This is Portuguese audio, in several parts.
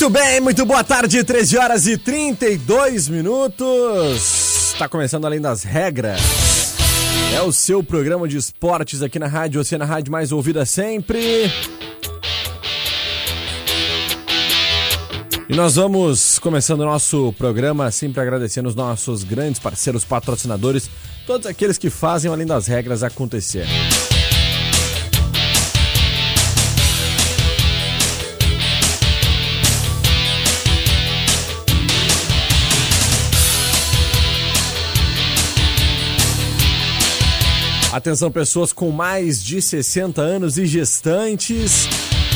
Muito bem, muito boa tarde, 13 horas e 32 minutos. Está começando além das regras. É o seu programa de esportes aqui na Rádio Oceana Rádio mais ouvida sempre. E nós vamos começando o nosso programa sempre agradecendo os nossos grandes parceiros patrocinadores, todos aqueles que fazem além das regras acontecer. Atenção, pessoas com mais de 60 anos e gestantes.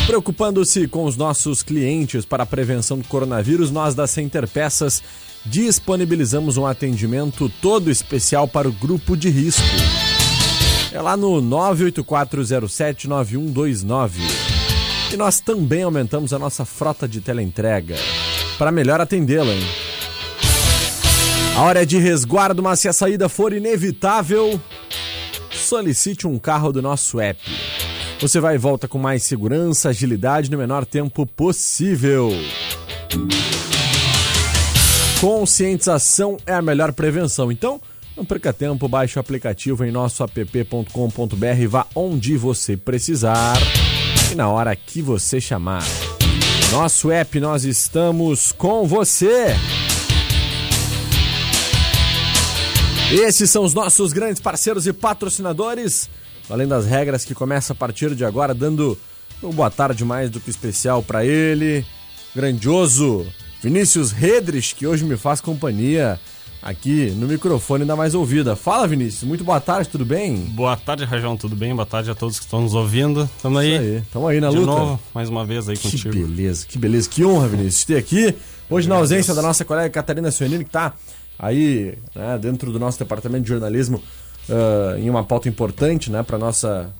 Preocupando-se com os nossos clientes para a prevenção do coronavírus, nós da Center Peças disponibilizamos um atendimento todo especial para o grupo de risco. É lá no 984079129. E nós também aumentamos a nossa frota de teleentrega para melhor atendê-la, hein? A hora é de resguardo, mas se a saída for inevitável, solicite um carro do nosso app. Você vai e volta com mais segurança, agilidade no menor tempo possível. Conscientização é a melhor prevenção. Então, não perca tempo, baixe o aplicativo em nosso app.com.br, vá onde você precisar e na hora que você chamar. Nosso app, nós estamos com você. Esses são os nossos grandes parceiros e patrocinadores. Além das regras que começa a partir de agora, dando uma boa tarde mais do que especial para ele, grandioso Vinícius Redrich, que hoje me faz companhia aqui no microfone da mais ouvida. Fala, Vinícius. Muito boa tarde, tudo bem? Boa tarde, Rajão, tudo bem? Boa tarde a todos que estão nos ouvindo. Tamo aí. Isso aí. Tamo aí na de luta. novo, mais uma vez aí Que contigo. beleza, que beleza, que honra, Vinícius, ter aqui. Hoje, na ausência da nossa colega Catarina Sionini, que está aí né, dentro do nosso departamento de jornalismo ah, em uma pauta importante né, para nossa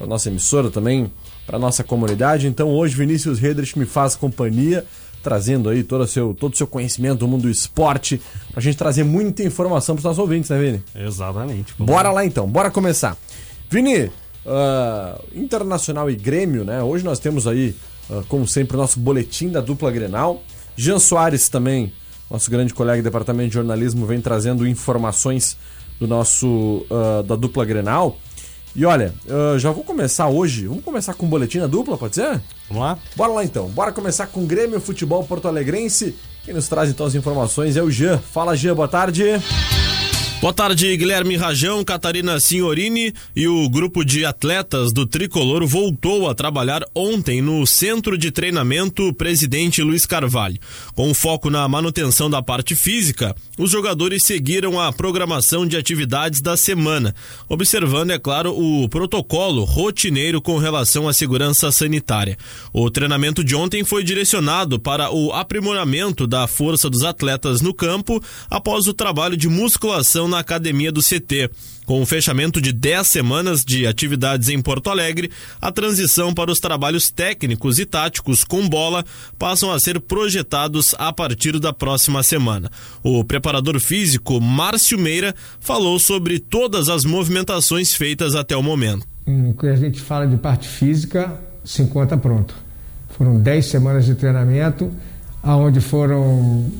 pra nossa emissora também, para nossa comunidade. Então, hoje, Vinícius Redrich me faz companhia, trazendo aí todo o seu, todo o seu conhecimento do mundo do esporte, pra gente trazer muita informação para os nossos ouvintes, né, Vini? Exatamente. Bora lá então, bora começar. Vini, ah, Internacional e Grêmio, né? Hoje nós temos aí, ah, como sempre, o nosso boletim da dupla Grenal. Jean Soares também, nosso grande colega do departamento de jornalismo, vem trazendo informações do nosso ah, da dupla Grenal. E olha, ah, já vou começar hoje. Vamos começar com o boletim da dupla, pode ser? Vamos lá? Bora lá então. Bora começar com o Grêmio Futebol Porto Alegrense. Quem nos traz então as informações é o Jean. Fala, Jean, boa tarde. Boa tarde, Guilherme Rajão, Catarina Signorini e o grupo de atletas do Tricolor voltou a trabalhar ontem no Centro de Treinamento Presidente Luiz Carvalho. Com foco na manutenção da parte física, os jogadores seguiram a programação de atividades da semana, observando, é claro, o protocolo rotineiro com relação à segurança sanitária. O treinamento de ontem foi direcionado para o aprimoramento da força dos atletas no campo após o trabalho de musculação na academia do CT. Com o fechamento de 10 semanas de atividades em Porto Alegre, a transição para os trabalhos técnicos e táticos com bola passam a ser projetados a partir da próxima semana. O preparador físico Márcio Meira falou sobre todas as movimentações feitas até o momento. no que a gente fala de parte física, se encontra pronto. Foram 10 semanas de treinamento, onde foram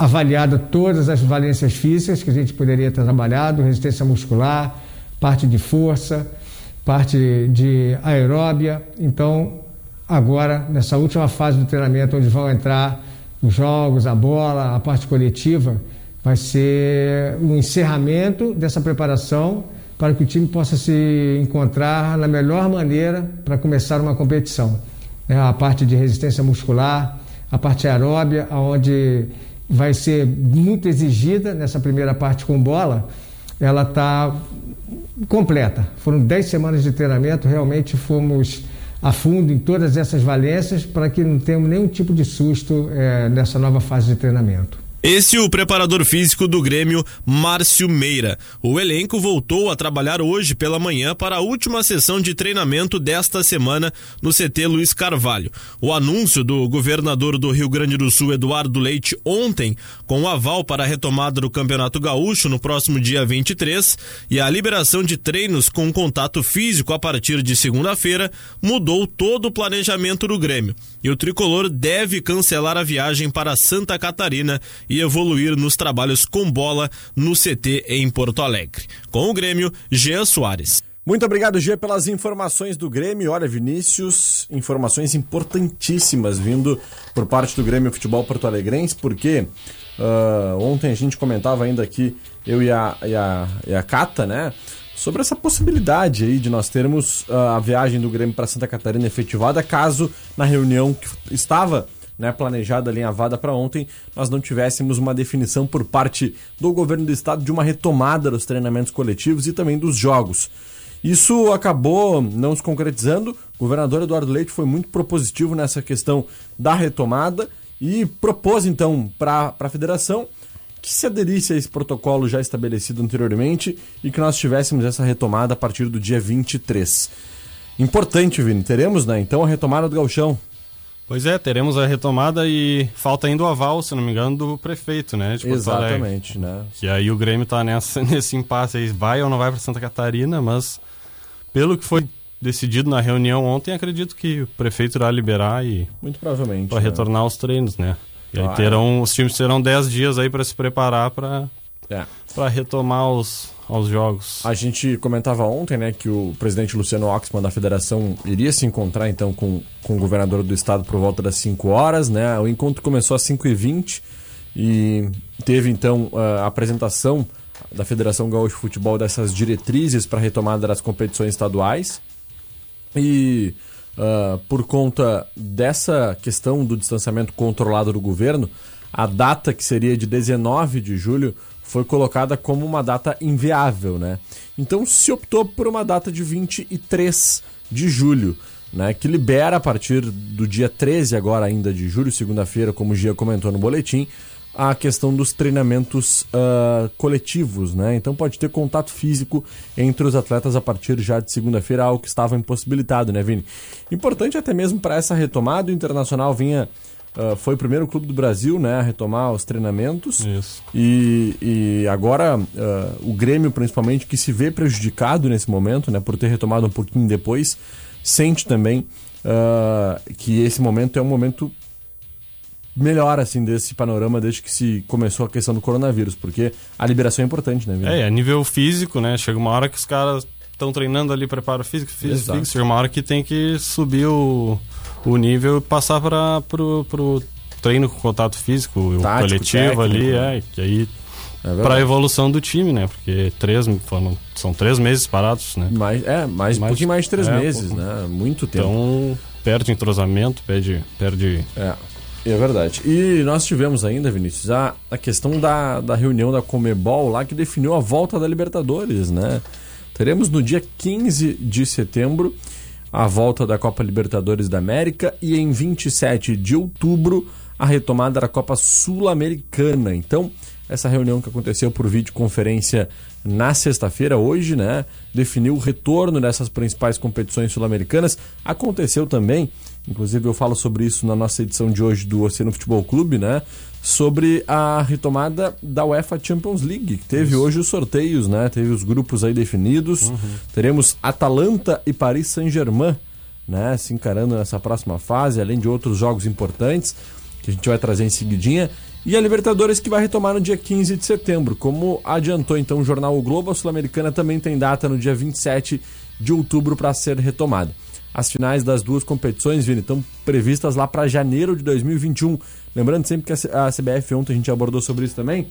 avaliadas todas as valências físicas que a gente poderia ter trabalhado, resistência muscular, parte de força, parte de aeróbia. Então, agora, nessa última fase do treinamento, onde vão entrar os jogos, a bola, a parte coletiva, vai ser o um encerramento dessa preparação para que o time possa se encontrar na melhor maneira para começar uma competição. É a parte de resistência muscular, a parte aeróbia, onde vai ser muito exigida nessa primeira parte com bola, ela está completa. Foram 10 semanas de treinamento, realmente fomos a fundo em todas essas valências para que não tenhamos nenhum tipo de susto é, nessa nova fase de treinamento. Esse é o preparador físico do Grêmio, Márcio Meira. O elenco voltou a trabalhar hoje pela manhã para a última sessão de treinamento desta semana no CT Luiz Carvalho. O anúncio do governador do Rio Grande do Sul, Eduardo Leite, ontem, com o aval para a retomada do Campeonato Gaúcho no próximo dia 23 e a liberação de treinos com contato físico a partir de segunda-feira, mudou todo o planejamento do Grêmio. E o tricolor deve cancelar a viagem para Santa Catarina e evoluir nos trabalhos com bola no CT em Porto Alegre. Com o Grêmio, Jean Soares. Muito obrigado, Gê, pelas informações do Grêmio. Olha, Vinícius, informações importantíssimas vindo por parte do Grêmio Futebol Porto Alegrense, porque uh, ontem a gente comentava ainda aqui, eu e a, e a, e a Cata, né? Sobre essa possibilidade aí de nós termos uh, a viagem do Grêmio para Santa Catarina efetivada, caso na reunião que estava né, planejada, alinhavada para ontem, nós não tivéssemos uma definição por parte do governo do estado de uma retomada dos treinamentos coletivos e também dos jogos. Isso acabou não se concretizando. O governador Eduardo Leite foi muito propositivo nessa questão da retomada e propôs então para a federação que se aderisse a esse protocolo já estabelecido anteriormente e que nós tivéssemos essa retomada a partir do dia 23. Importante, Vini. Teremos, né? Então a retomada do Galchão. Pois é, teremos a retomada e falta ainda o aval, se não me engano, do prefeito, né? Exatamente, né? Que aí o Grêmio tá nessa, nesse impasse aí, vai ou não vai para Santa Catarina, mas pelo que foi decidido na reunião ontem, acredito que o prefeito irá liberar e. Muito provavelmente. Para né? retornar aos treinos, né? E aí terão, os times terão 10 dias aí para se preparar para é. para retomar os, aos jogos. A gente comentava ontem, né, que o presidente Luciano Oxman da federação iria se encontrar então com, com o governador do estado por volta das 5 horas, né? O encontro começou às 5h20 e teve então a apresentação da Federação Gaúcha de Futebol dessas diretrizes para a retomada das competições estaduais. E uh, por conta dessa questão do distanciamento controlado do governo, a data que seria de 19 de julho foi colocada como uma data inviável, né? Então se optou por uma data de 23 de julho, né? Que libera a partir do dia 13 agora ainda de julho, segunda-feira, como o Gia comentou no boletim, a questão dos treinamentos uh, coletivos, né? Então pode ter contato físico entre os atletas a partir já de segunda-feira, algo que estava impossibilitado, né, Vini? Importante até mesmo para essa retomada, o Internacional vinha Uh, foi o primeiro clube do Brasil né, a retomar os treinamentos. Isso. E, e agora uh, o Grêmio, principalmente, que se vê prejudicado nesse momento, né, por ter retomado um pouquinho depois, sente também uh, que esse momento é um momento melhor assim desse panorama desde que se começou a questão do coronavírus, porque a liberação é importante, né? Vitor? É, a nível físico, né? Chega uma hora que os caras estão treinando ali preparo físico, físico, físico, chega uma hora que tem que subir o o nível e passar para pro, pro treino com contato físico, Tático, o coletivo técnico, ali, né? é, que aí é para a evolução do time, né? Porque três, foram, são três meses parados, né? Mais, é, mais, mais um pouquinho mais de três é, meses, né? Muito tempo. Então, perde entrosamento, perde... perde... É. É verdade. E nós tivemos ainda, Vinícius, a, a questão da, da reunião da Comebol lá que definiu a volta da Libertadores, né? Teremos no dia 15 de setembro a volta da Copa Libertadores da América e em 27 de outubro a retomada da Copa Sul-Americana. Então, essa reunião que aconteceu por videoconferência na sexta-feira, hoje, né, definiu o retorno dessas principais competições sul-americanas. Aconteceu também, inclusive eu falo sobre isso na nossa edição de hoje do Oceano Futebol Clube, né, sobre a retomada da UEFA Champions League. Que teve Isso. hoje os sorteios, né? Teve os grupos aí definidos. Uhum. Teremos Atalanta e Paris Saint-Germain, né? Se encarando nessa próxima fase, além de outros jogos importantes que a gente vai trazer em seguidinha. E a Libertadores que vai retomar no dia 15 de setembro. Como adiantou então o jornal O Globo, a Sul-Americana também tem data no dia 27 de outubro para ser retomada. As finais das duas competições, Vini, estão previstas lá para janeiro de 2021. Lembrando sempre que a CBF, ontem a gente abordou sobre isso também,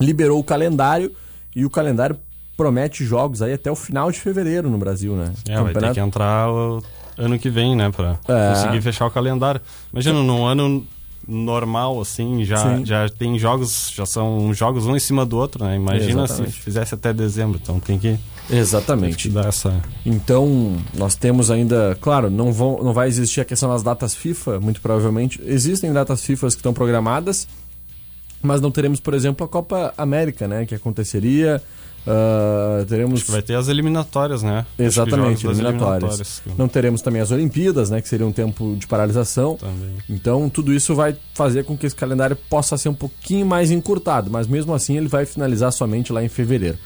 liberou o calendário e o calendário promete jogos aí até o final de fevereiro no Brasil, né? É, Campeonato... vai ter que entrar o ano que vem, né, para é. conseguir fechar o calendário. Imagina, num ano normal, assim, já, já tem jogos, já são jogos um em cima do outro, né? Imagina Exatamente. se fizesse até dezembro, então tem que. Exatamente. essa... Então, nós temos ainda, claro, não, vão, não vai existir a questão das datas FIFA, muito provavelmente. Existem datas FIFA que estão programadas, mas não teremos, por exemplo, a Copa América, né? Que aconteceria Uh, teremos... Acho que vai ter as eliminatórias, né? Exatamente, eliminatórias. eliminatórias. Não teremos também as Olimpíadas, né? Que seria um tempo de paralisação. Também. Então, tudo isso vai fazer com que esse calendário possa ser um pouquinho mais encurtado, mas mesmo assim ele vai finalizar somente lá em fevereiro.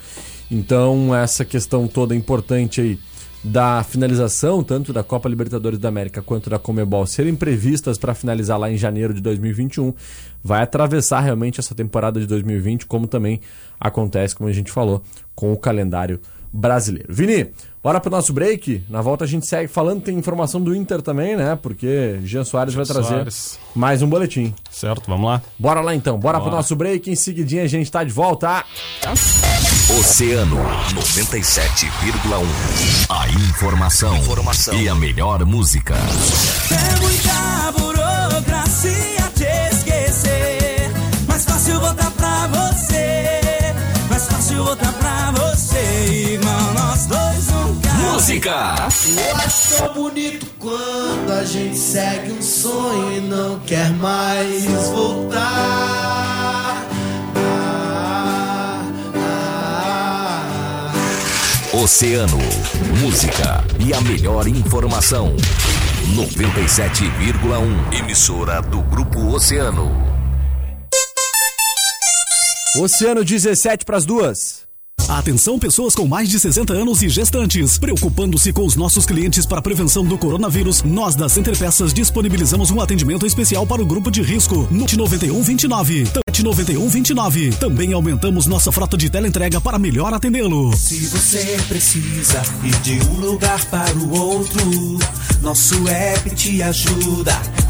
Então, essa questão toda importante aí da finalização, tanto da Copa Libertadores da América quanto da Comebol, serem previstas para finalizar lá em janeiro de 2021, vai atravessar realmente essa temporada de 2020, como também acontece, como a gente falou, com o calendário brasileiro. Vini, bora pro nosso break. Na volta a gente segue falando, tem informação do Inter também, né? Porque Jean Soares Jean vai trazer Soares. mais um boletim. Certo, vamos lá. Bora lá então, bora, bora. pro nosso break. Em seguidinha a gente tá de volta. Oceano 97,1. A informação, informação, e a melhor música. É muita burocracia te esquecer. Mais fácil voltar pra você. Mais fácil voltar pra Música! Eu acho bonito quando a gente segue um sonho e não quer mais voltar. Oceano, música e a melhor informação. 97,1 emissora do Grupo Oceano. Oceano 17 para as duas. Atenção pessoas com mais de 60 anos e gestantes. Preocupando-se com os nossos clientes para a prevenção do coronavírus, nós da Center Peças disponibilizamos um atendimento especial para o grupo de risco no 9129. 9129. Também aumentamos nossa frota de teleentrega para melhor atendê-lo. Se você precisa ir de um lugar para o outro, nosso app te ajuda.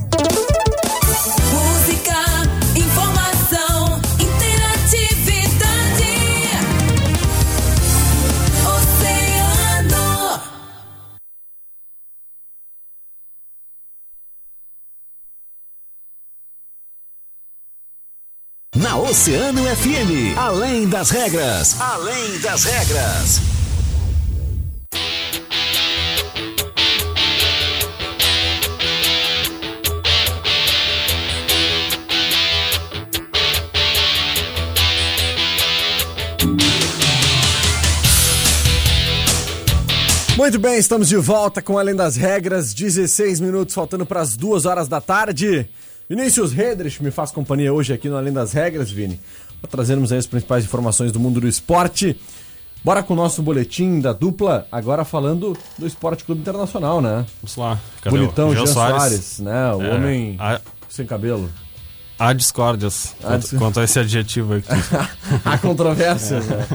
Na Oceano FM, além das regras, além das regras. Muito bem, estamos de volta com Além das Regras, 16 minutos faltando para as duas horas da tarde. Vinícius Redrich me faz companhia hoje aqui no Além das Regras, Vini, para trazermos aí as principais informações do mundo do esporte. Bora com o nosso boletim da dupla, agora falando do Esporte Clube Internacional, né? Vamos lá. Cadê Bonitão, Jean Soares, Soares né? O é, homem a... sem cabelo. Há discórdias quanto, quanto, a esse adjetivo aqui. Há controvérsias, é. né?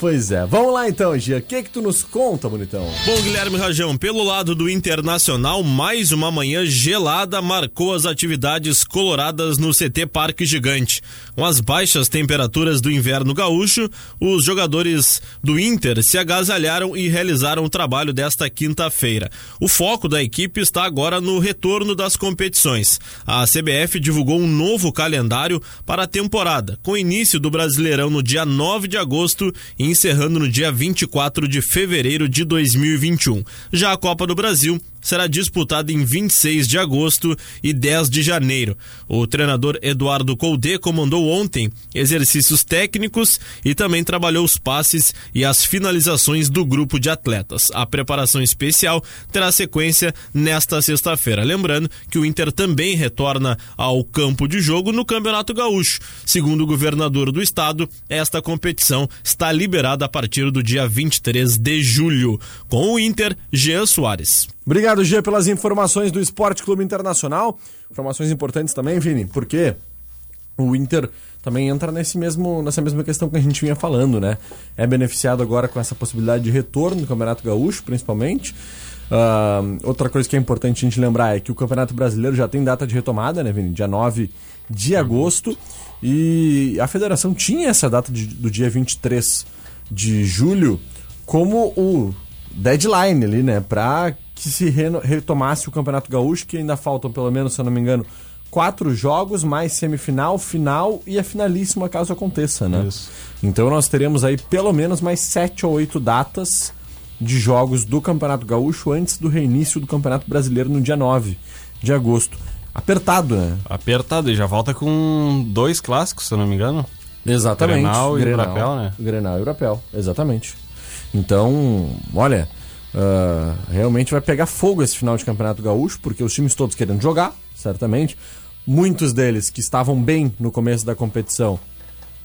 Pois é. Vamos lá então, Gia. O que que tu nos conta, bonitão? Bom, Guilherme Rajão, pelo lado do Internacional, mais uma manhã gelada marcou as atividades coloradas no CT Parque Gigante. Com as baixas temperaturas do inverno gaúcho, os jogadores do Inter se agasalharam e realizaram o trabalho desta quinta-feira. O foco da equipe está agora no retorno das competições. A CBF divulgou um novo calendário para a temporada, com início do Brasileirão no dia 9 de agosto em encerrando no dia 24 de fevereiro de 2021. Já a Copa do Brasil será disputada em 26 de agosto e 10 de janeiro. O treinador Eduardo Colde comandou ontem exercícios técnicos e também trabalhou os passes e as finalizações do grupo de atletas. A preparação especial terá sequência nesta sexta-feira. Lembrando que o Inter também retorna ao campo de jogo no Campeonato Gaúcho. Segundo o governador do estado, esta competição está liberada a partir do dia 23 de julho. Com o Inter, Jean Soares. Obrigado, Gia, pelas informações do Esporte Clube Internacional. Informações importantes também, Vini, porque o Inter também entra nesse mesmo, nessa mesma questão que a gente vinha falando, né? É beneficiado agora com essa possibilidade de retorno do Campeonato Gaúcho, principalmente. Uh, outra coisa que é importante a gente lembrar é que o Campeonato Brasileiro já tem data de retomada, né, Vini? Dia 9 de agosto. E a federação tinha essa data de, do dia 23 de julho como o deadline ali, né? Pra que se retomasse o Campeonato Gaúcho, que ainda faltam, pelo menos, se eu não me engano, quatro jogos, mais semifinal, final e a finalíssima, caso aconteça, né? Isso. Então nós teremos aí pelo menos mais sete ou oito datas de jogos do Campeonato Gaúcho antes do reinício do Campeonato Brasileiro no dia 9 de agosto. Apertado, né? Apertado, e já volta com dois clássicos, se eu não me engano. Exatamente. Grenal e Grenal, Brapel, né? Grenal e Brapel, exatamente. Então, olha, Uh, realmente vai pegar fogo esse final de campeonato gaúcho, porque os times todos querendo jogar, certamente. Muitos deles que estavam bem no começo da competição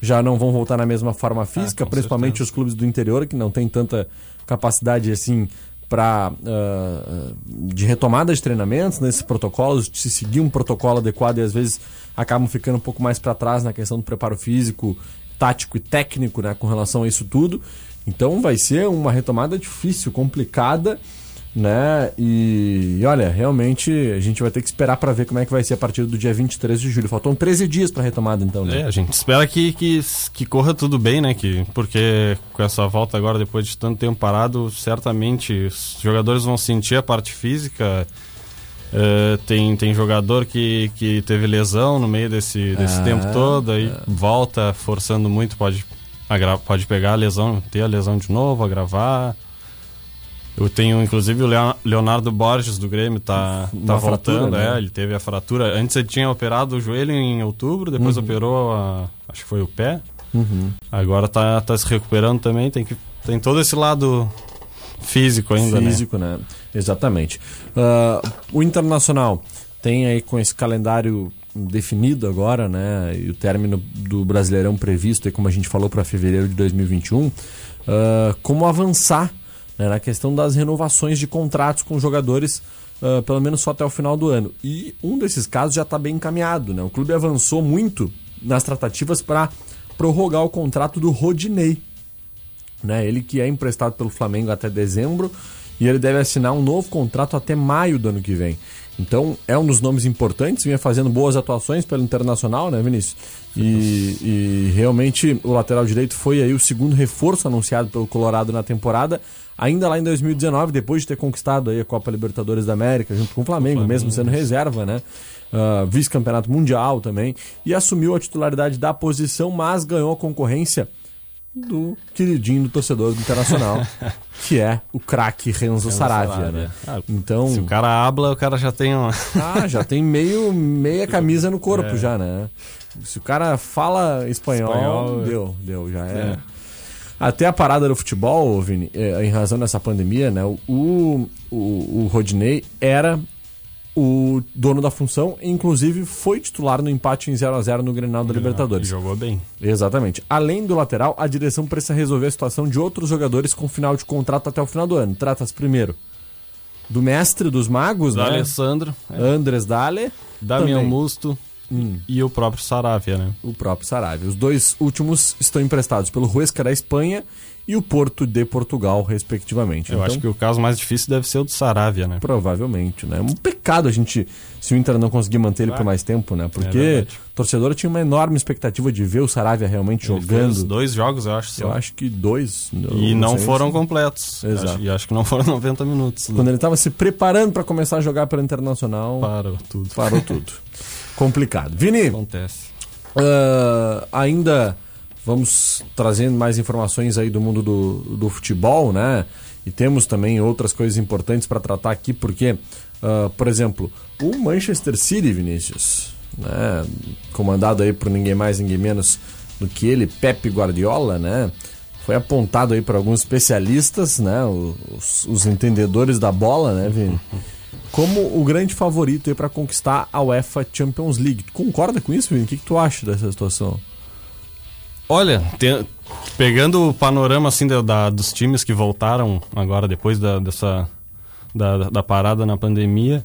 já não vão voltar na mesma forma ah, física, ah, principalmente certeza. os clubes do interior, que não tem tanta capacidade assim para uh, ah, de retomada de treinamentos nesses protocolos, de se seguir um protocolo adequado e às vezes acabam ficando um pouco mais para trás na questão do preparo físico, tático e técnico, né, com relação a isso tudo. Então vai ser uma retomada difícil, complicada, né? E, e olha, realmente a gente vai ter que esperar para ver como é que vai ser a partir do dia 23 de julho. Faltam 13 dias para retomada, então, né? É, a gente espera que, que, que corra tudo bem, né? Que, porque com essa volta agora, depois de tanto tempo parado, certamente os jogadores vão sentir a parte física. Uh, tem, tem jogador que, que teve lesão no meio desse, desse ah, tempo todo, aí volta forçando muito, pode pode pegar a lesão, ter a lesão de novo, agravar. Eu tenho, inclusive, o Leonardo Borges do Grêmio tá, tá voltando, fratura, né? é, ele teve a fratura. Antes ele tinha operado o joelho em outubro, depois uhum. operou, a, acho que foi o pé. Uhum. Agora tá, tá se recuperando também, tem, que, tem todo esse lado físico ainda, né? Físico, né? né? Exatamente. Uh, o Internacional tem aí com esse calendário definido agora, né? E o término do Brasileirão previsto, como a gente falou, para fevereiro de 2021, uh, ah, como avançar né, na questão das renovações de contratos com jogadores, uh, pelo menos só até o final do ano. E um desses casos já está bem encaminhado, né? O clube avançou muito nas tratativas para prorrogar o contrato do Rodinei, né? Ele que é emprestado pelo Flamengo até dezembro e ele deve assinar um novo contrato até maio do ano que vem. Então é um dos nomes importantes, vinha fazendo boas atuações pelo Internacional, né, Vinícius? E, e, realmente o lateral direito foi aí o segundo reforço anunciado pelo Colorado na temporada, ainda lá em 2019, depois de ter conquistado aí a Copa Libertadores da América junto com o Flamengo, Flamengo. mesmo sendo reserva, né? Uh, Vice-campeonato mundial também, e assumiu a titularidade da posição, mas ganhou a concorrência do queridinho do torcedor do Internacional, que é o craque Renzo, Saravia, né? Ah, então, se o cara habla, o cara já tem um... ah, já tem meio meia camisa no corpo é. já, né? Se o cara fala espanhol, espanhol deu, deu, já é. é. Até a parada do futebol, Vini, é, em razão dessa pandemia, né? O, o, o Rodinei era o dono da função, inclusive foi titular no empate em 0 a 0 no Grenal da Libertadores. Jogou bem. Exatamente. Além do lateral, a direção precisa resolver a situação de outros jogadores com final de contrato até o final do ano. Trata-se primeiro do mestre dos magos, da né? Alessandro. É. Andres Dale. Damião também. Musto. Hum. E o próprio Saravia, né? O próprio Saravia. Os dois últimos estão emprestados pelo Huesca da Espanha e o Porto de Portugal, respectivamente. Eu então, acho que o caso mais difícil deve ser o do Saravia, né? Provavelmente, né? É um pecado a gente, se o Inter não conseguir manter ele por mais tempo, né? Porque é o torcedor tinha uma enorme expectativa de ver o Saravia realmente ele jogando. dois jogos, eu acho. Só. Eu acho que dois. E não, não foram completos. Exato. E acho que não foram 90 minutos. Né? Quando ele estava se preparando para começar a jogar pela Internacional. Parou tudo. Parou tudo. Complicado. Vini. Acontece. Uh, ainda vamos trazendo mais informações aí do mundo do, do futebol, né? E temos também outras coisas importantes para tratar aqui, porque, uh, por exemplo, o Manchester City, Vinícius, né? comandado aí por ninguém mais, ninguém menos do que ele, Pepe Guardiola, né? Foi apontado aí por alguns especialistas, né? Os, os entendedores da bola, né, Vini? Como o grande favorito aí para conquistar a UEFA Champions League. Tu concorda com isso, Vini? O que, que tu acha dessa situação? Olha, pegando o panorama assim da, da, dos times que voltaram agora depois da, dessa da, da, parada na pandemia,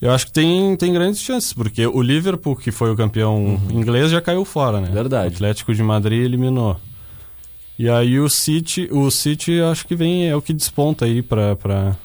eu acho que tem, tem grandes chances, porque o Liverpool, que foi o campeão uhum. inglês, já caiu fora, né? Verdade. O Atlético de Madrid eliminou. E aí o City, o City acho que vem é o que desponta aí para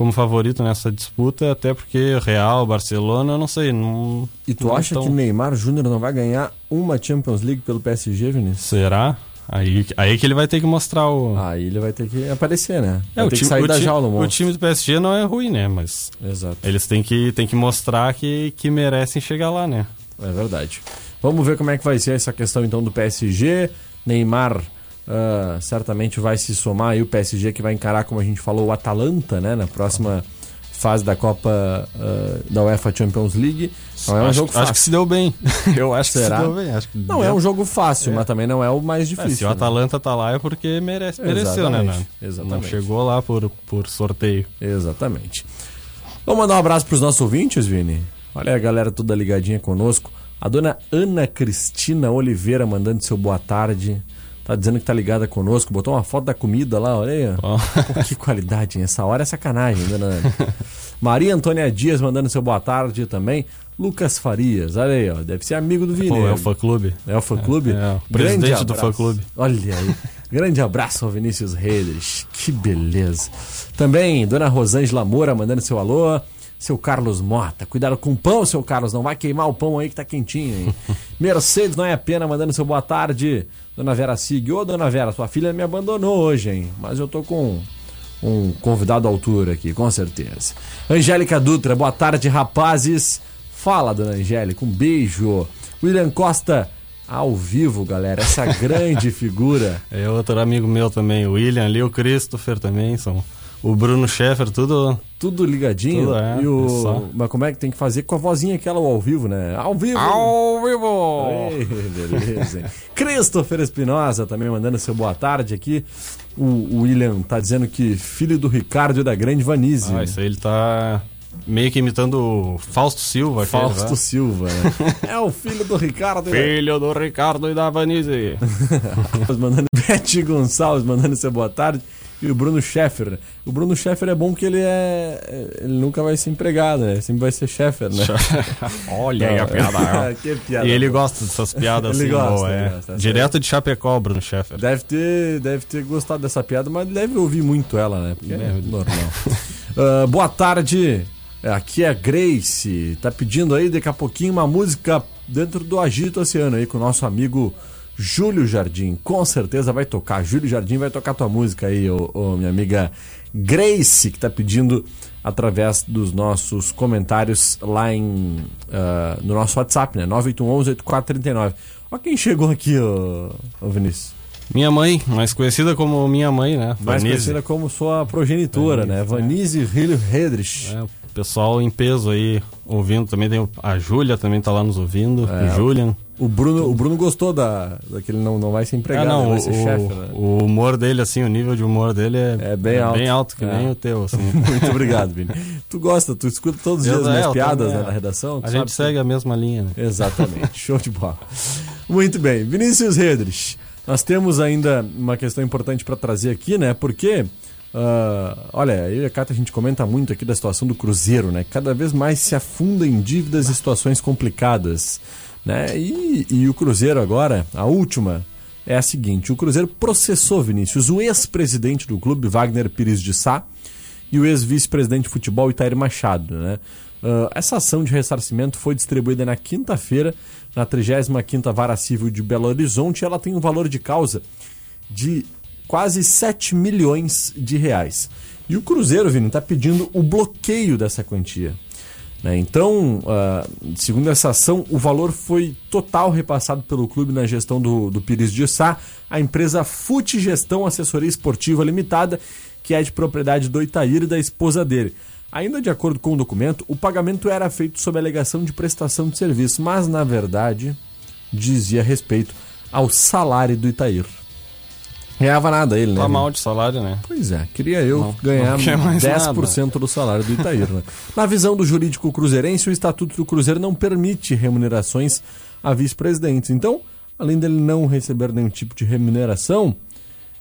como favorito nessa disputa, até porque Real, Barcelona, eu não sei. Não, e tu acha tão... que o Neymar Júnior não vai ganhar uma Champions League pelo PSG, Vinícius? Será? Aí, aí que ele vai ter que mostrar o. Aí ele vai ter que aparecer, né? Vai é, o time, que sair da jaula, o, o time do PSG não é ruim, né? Mas. Exato. Eles têm que, têm que mostrar que, que merecem chegar lá, né? É verdade. Vamos ver como é que vai ser essa questão então do PSG. Neymar Uh, certamente vai se somar aí o PSG que vai encarar, como a gente falou, o Atalanta, né? Na próxima fase da Copa uh, da UEFA Champions League. Não é um acho, jogo fácil. Acho que se deu bem. Eu acho Será? que se deu bem. Acho que não deu. é um jogo fácil, é. mas também não é o mais difícil. É, se o né? Atalanta tá lá é porque merece, mereceu, né, né? Exatamente. Não chegou lá por, por sorteio. Exatamente. Vamos mandar um abraço para os nossos ouvintes, Vini. Olha a galera toda ligadinha conosco. A dona Ana Cristina Oliveira mandando seu boa tarde. Tá dizendo que tá ligada conosco, botou uma foto da comida lá, olha aí. Oh. que qualidade, hein? Essa hora é sacanagem, dona Ana. Maria Antônia Dias mandando seu boa tarde também. Lucas Farias, olha aí, ó. Deve ser amigo do Vini. Pô, é o fã clube. É o fã clube? É, é o presidente do fã clube. Olha aí. Grande abraço ao Vinícius Reis. Que beleza. Também, dona Rosângela Moura mandando seu alô seu Carlos Mota. Cuidado com o pão, seu Carlos, não vai queimar o pão aí que tá quentinho, hein? Mercedes não é pena, mandando seu boa tarde. Dona Vera Sig. Ô, dona Vera, sua filha me abandonou hoje, hein? Mas eu tô com um convidado à altura aqui, com certeza. Angélica Dutra, boa tarde, rapazes. Fala, dona Angélica, um beijo. William Costa, ao vivo, galera, essa grande figura. É outro amigo meu também, o William ali, o Christopher também, são o Bruno Scheffer, tudo. Tudo ligadinho. Tudo, é, e o... Mas como é que tem que fazer com a vozinha aquela ao vivo, né? Ao vivo! Ao vivo! Ei, beleza. Christopher Espinosa também mandando seu boa tarde aqui. O, o, William tá dizendo que filho do Ricardo e da grande Vanise. Ah, isso aí ele tá meio que imitando o Fausto Silva. Fausto aquele, Silva, né? é o filho do Ricardo. Filho do Ricardo e da Vanise. mandando Bete Gonçalves, mandando seu boa tarde e o Bruno Scheffer. O Bruno Scheffer é bom que ele é. Ele nunca vai ser empregado, né? Sempre vai ser Scheffer, né? Olha aí a piada. que piada. E ele gosta dessas piadas ele assim, gosta, boa, é. Gosta, Direto de Chapecó, o Bruno Scheffer. Deve ter, deve ter gostado dessa piada, mas deve ouvir muito ela, né? Porque é normal. uh, boa tarde. Aqui é a Grace. Tá pedindo aí daqui a pouquinho uma música dentro do Agito Oceano aí com o nosso amigo Júlio Jardim, com certeza vai tocar. Júlio Jardim vai tocar tua música aí, ô, ô, minha amiga Grace, que está pedindo através dos nossos comentários lá em, uh, no nosso WhatsApp, né? 981-8439. Olha quem chegou aqui, ô, ô Vinícius. Minha mãe, mais conhecida como minha mãe, né? Mais Vanise. conhecida como sua progenitora, Vanise, né? Vanise é. Rilho Redrich. É, o pessoal em peso aí ouvindo também. Tem a Júlia também tá lá nos ouvindo. É, o Julian. O Bruno, o Bruno gostou da, daquele não, não vai ser empregado, ah, não, vai ser chefe. Né? O humor dele, assim, o nível de humor dele é, é bem, é alto. bem alto, que é. nem o teu, assim. Muito obrigado, Vini. Tu gosta, tu escuta todos os dias as minhas é, piadas né, na redação? A gente que... segue a mesma linha, né? Exatamente, show de bola. Muito bem, Vinícius Redrich, nós temos ainda uma questão importante para trazer aqui, né? Porque... Uh, olha, eu e a Cata a gente comenta muito aqui da situação do Cruzeiro, né? Cada vez mais se afunda em dívidas e situações complicadas. Né? E, e o Cruzeiro agora, a última, é a seguinte: o Cruzeiro processou Vinícius, o ex-presidente do clube, Wagner Pires de Sá, e o ex-vice-presidente de futebol, Itair Machado. Né? Uh, essa ação de ressarcimento foi distribuída na quinta-feira, na 35 Vara Civil de Belo Horizonte, e ela tem um valor de causa de quase 7 milhões de reais. E o Cruzeiro, Vini, está pedindo o bloqueio dessa quantia. Né? Então, uh, segundo essa ação, o valor foi total repassado pelo clube na gestão do, do Pires de Sá, a empresa Fute Gestão Assessoria Esportiva Limitada, que é de propriedade do Itair e da esposa dele. Ainda de acordo com o documento, o pagamento era feito sob alegação de prestação de serviço, mas na verdade dizia respeito ao salário do Itair. Ganhava nada ele, né? Tá mal de salário, né? Pois é, queria eu não, ganhar não 10% nada. do salário do Itair, né? Na visão do jurídico cruzeirense, o Estatuto do Cruzeiro não permite remunerações a vice-presidentes. Então, além dele não receber nenhum tipo de remuneração,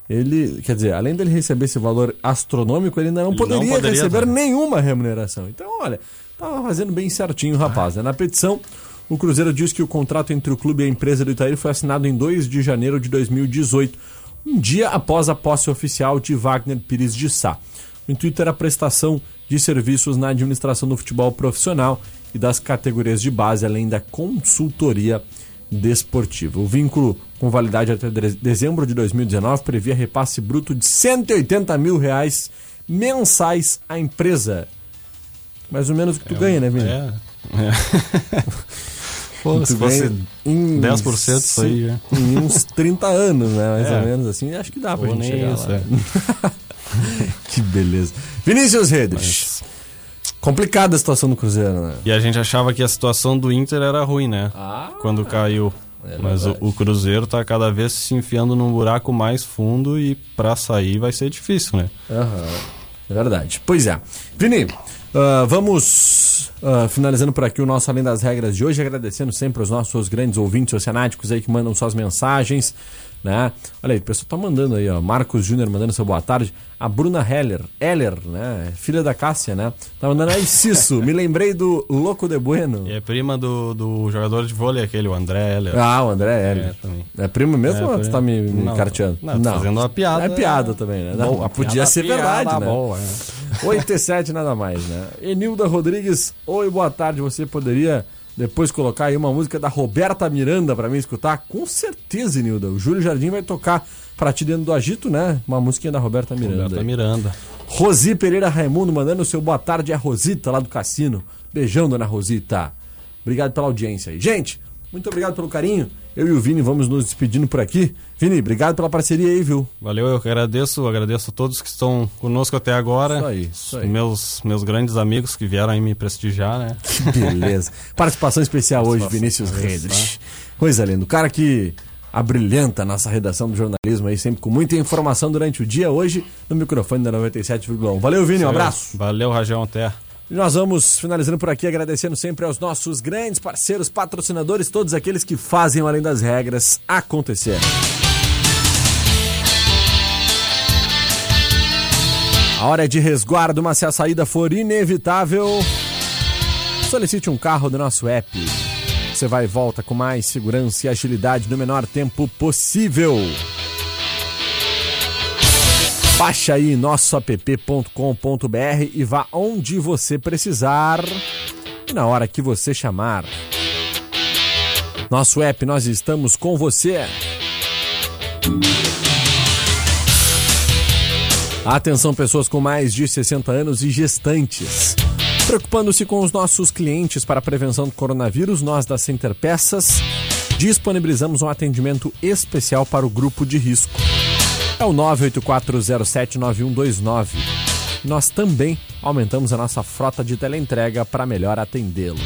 ele, quer dizer, além dele receber esse valor astronômico, ele ainda não, ele poderia, não poderia, receber nenhuma remuneração. Então, olha, tava fazendo bem certinho, rapaz. Né? Na petição, o Cruzeiro diz que o contrato entre o clube e a empresa do Itair foi assinado em 2 de janeiro de 2018 um dia após a posse oficial de Wagner Pires de Sá. O intuito era a prestação de serviços na administração do futebol profissional e das categorias de base, além da consultoria desportiva. O vínculo com validade até dezembro de 2019 previa repasse bruto de 180 mil reais mensais à empresa. Mais ou menos o que tu é, ganha, né, Vini? É. é. Pô, se fosse em 10% isso aí, né? Em uns 30 anos, né? Mais é. ou menos assim. Acho que dá pra Pô, gente chegar isso, lá. É. que beleza. Vinícius Redes. Mas... Complicada a situação do Cruzeiro, né? E a gente achava que a situação do Inter era ruim, né? Ah, Quando caiu. É Mas o, o, Cruzeiro tá cada vez se enfiando num buraco mais fundo e para sair vai ser difícil, né? Aham. É verdade. Pois é. Vini, uh, vamos Uh, finalizando por aqui o nosso Além das Regras de hoje, agradecendo sempre os nossos grandes ouvintes oceanáticos aí que mandam suas mensagens, né? Olha aí, o pessoal tá mandando aí, ó, Marcos Júnior mandando seu boa tarde, a Bruna Heller, Heller, né? Filha da Cássia, né? Tá mandando aí, Cisso, me lembrei do Louco de Bueno. E é prima do, do jogador de vôlei aquele, o André Heller. Ah, o André Heller. É, também. é primo mesmo é, ou tu tá me, me não, carteando? Não, não, fazendo uma piada. É piada também, né? Não, podia ser verdade, né? Boa, é. 8 e 7, nada mais, né? Enilda Rodrigues, oi, boa tarde. Você poderia depois colocar aí uma música da Roberta Miranda para mim escutar? Com certeza, Enilda. O Júlio Jardim vai tocar pra ti dentro do agito, né? Uma musiquinha da Roberta Miranda. Roberta Miranda. Rosi Pereira Raimundo mandando o seu boa tarde é a Rosita lá do cassino. Beijão, dona Rosita. Obrigado pela audiência aí. Gente, muito obrigado pelo carinho. Eu e o Vini vamos nos despedindo por aqui. Vini, obrigado pela parceria aí, viu? Valeu, eu agradeço, agradeço a todos que estão conosco até agora. Isso aí, isso aí. Meus, meus grandes amigos que vieram aí me prestigiar, né? Que beleza. Participação especial hoje, Vinícius Redes. Tá? Coisa linda. O cara que abrilhanta a nossa redação do jornalismo aí, sempre com muita informação durante o dia, hoje no microfone da 97,1. Valeu, Vini, um abraço. Valeu, Rajão, até. Nós vamos finalizando por aqui, agradecendo sempre aos nossos grandes parceiros, patrocinadores, todos aqueles que fazem Além das Regras acontecer. A hora de resguardo, mas se a saída for inevitável, solicite um carro do nosso app. Você vai e volta com mais segurança e agilidade no menor tempo possível. Baixe aí nosso app.com.br e vá onde você precisar e na hora que você chamar. Nosso app, nós estamos com você. Atenção, pessoas com mais de 60 anos e gestantes. Preocupando-se com os nossos clientes para a prevenção do coronavírus, nós da Center Peças disponibilizamos um atendimento especial para o grupo de risco é o 984079129. Nós também aumentamos a nossa frota de teleentrega para melhor atendê-lo.